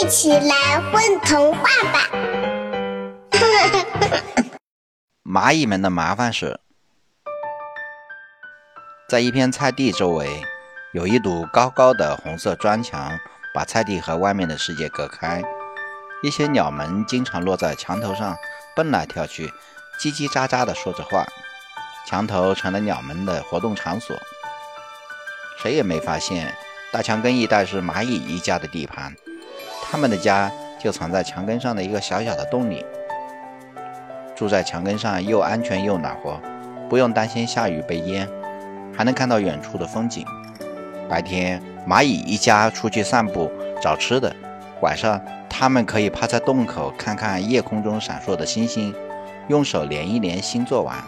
一起来混童话吧！蚂蚁们的麻烦事，在一片菜地周围，有一堵高高的红色砖墙，把菜地和外面的世界隔开。一些鸟们经常落在墙头上蹦来跳去，叽叽喳喳地说着话。墙头成了鸟们的活动场所。谁也没发现，大墙根一带是蚂蚁一家的地盘，他们的家就藏在墙根上的一个小小的洞里。住在墙根上又安全又暖和，不用担心下雨被淹，还能看到远处的风景。白天，蚂蚁一家出去散步找吃的；晚上，他们可以趴在洞口看看夜空中闪烁的星星，用手连一连星座碗。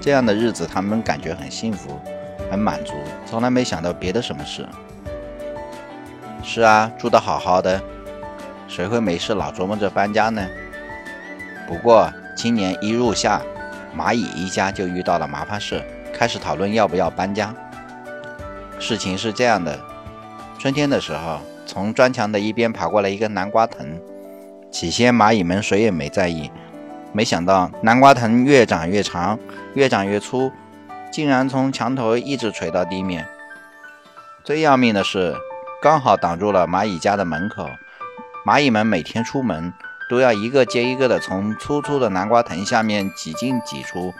这样的日子，他们感觉很幸福，很满足，从来没想到别的什么事。是啊，住得好好的，谁会没事老琢磨着搬家呢？不过，今年一入夏，蚂蚁一家就遇到了麻烦事，开始讨论要不要搬家。事情是这样的：春天的时候，从砖墙的一边爬过来一个南瓜藤，起先蚂蚁们谁也没在意。没想到南瓜藤越长越长，越长越粗，竟然从墙头一直垂到地面。最要命的是，刚好挡住了蚂蚁家的门口。蚂蚁们每天出门都要一个接一个的从粗粗的南瓜藤下面挤进挤出，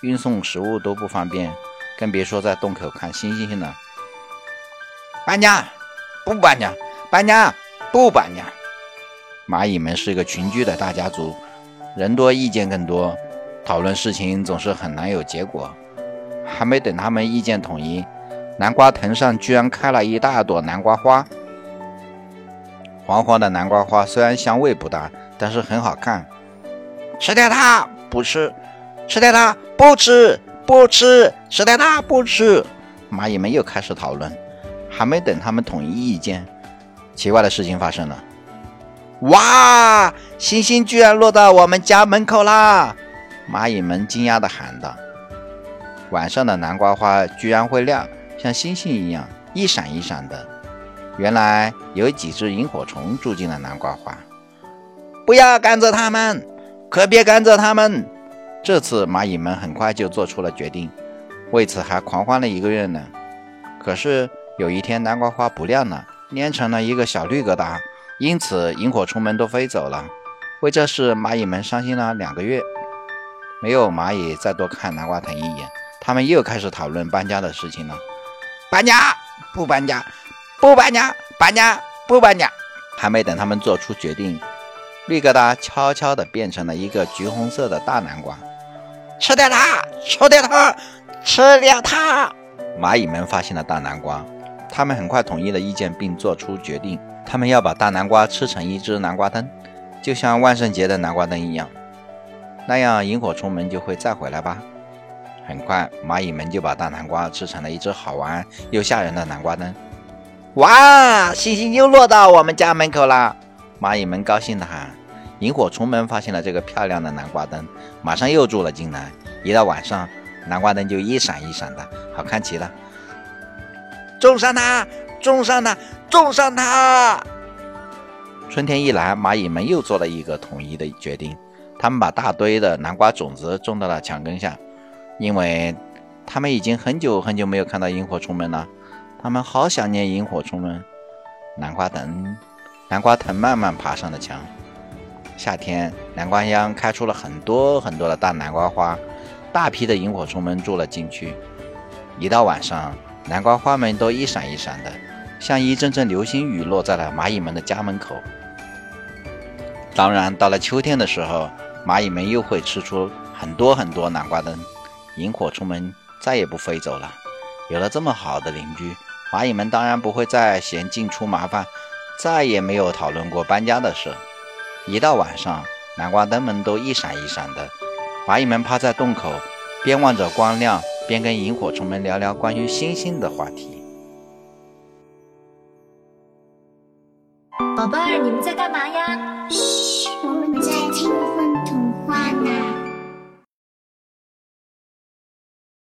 运送食物都不方便，更别说在洞口看星星了。搬家，不搬家，搬家，不搬家。蚂蚁们是一个群居的大家族。人多意见更多，讨论事情总是很难有结果。还没等他们意见统一，南瓜藤上居然开了一大朵南瓜花。黄黄的南瓜花虽然香味不大，但是很好看。吃掉它，不吃；吃掉它，不吃；不吃；吃掉它，不吃。蚂蚁们又开始讨论。还没等他们统一意见，奇怪的事情发生了。哇！星星居然落到我们家门口啦！蚂蚁们惊讶地喊道：“晚上的南瓜花居然会亮，像星星一样一闪一闪的。原来有几只萤火虫住进了南瓜花。不要赶走它们，可别赶走它们！这次蚂蚁们很快就做出了决定，为此还狂欢了一个月呢。可是有一天，南瓜花不亮了，蔫成了一个小绿疙瘩。”因此，萤火虫们都飞走了。为这事，蚂蚁们伤心了两个月。没有蚂蚁再多看南瓜藤一眼，他们又开始讨论搬家的事情了。搬家？不搬家？不搬家？搬家？不搬家？还没等他们做出决定，绿疙瘩悄悄地变成了一个橘红色的大南瓜。吃掉它！吃掉它！吃掉它！蚂蚁们发现了大南瓜，他们很快统一了意见，并做出决定。他们要把大南瓜吃成一只南瓜灯，就像万圣节的南瓜灯一样，那样萤火虫们就会再回来吧。很快，蚂蚁们就把大南瓜吃成了一只好玩又吓人的南瓜灯。哇，星星又落到我们家门口了！蚂蚁们高兴地喊。萤火虫们发现了这个漂亮的南瓜灯，马上又住了进来。一到晚上，南瓜灯就一闪一闪的，好看极了。种上它，种上它。种上它。春天一来，蚂蚁们又做了一个统一的决定，他们把大堆的南瓜种子种到了墙根下，因为他们已经很久很久没有看到萤火虫们了，他们好想念萤火虫们。南瓜藤，南瓜藤慢慢爬上了墙。夏天，南瓜秧开出了很多很多的大南瓜花，大批的萤火虫们住了进去。一到晚上，南瓜花们都一闪一闪的。像一阵阵流星雨落在了蚂蚁们的家门口。当然，到了秋天的时候，蚂蚁们又会吃出很多很多南瓜灯，萤火虫们再也不飞走了。有了这么好的邻居，蚂蚁们当然不会再嫌进出麻烦，再也没有讨论过搬家的事。一到晚上，南瓜灯们都一闪一闪的，蚂蚁们趴在洞口，边望着光亮，边跟萤火虫们聊聊关于星星的话题。宝贝儿，你们在干嘛呀？嘘。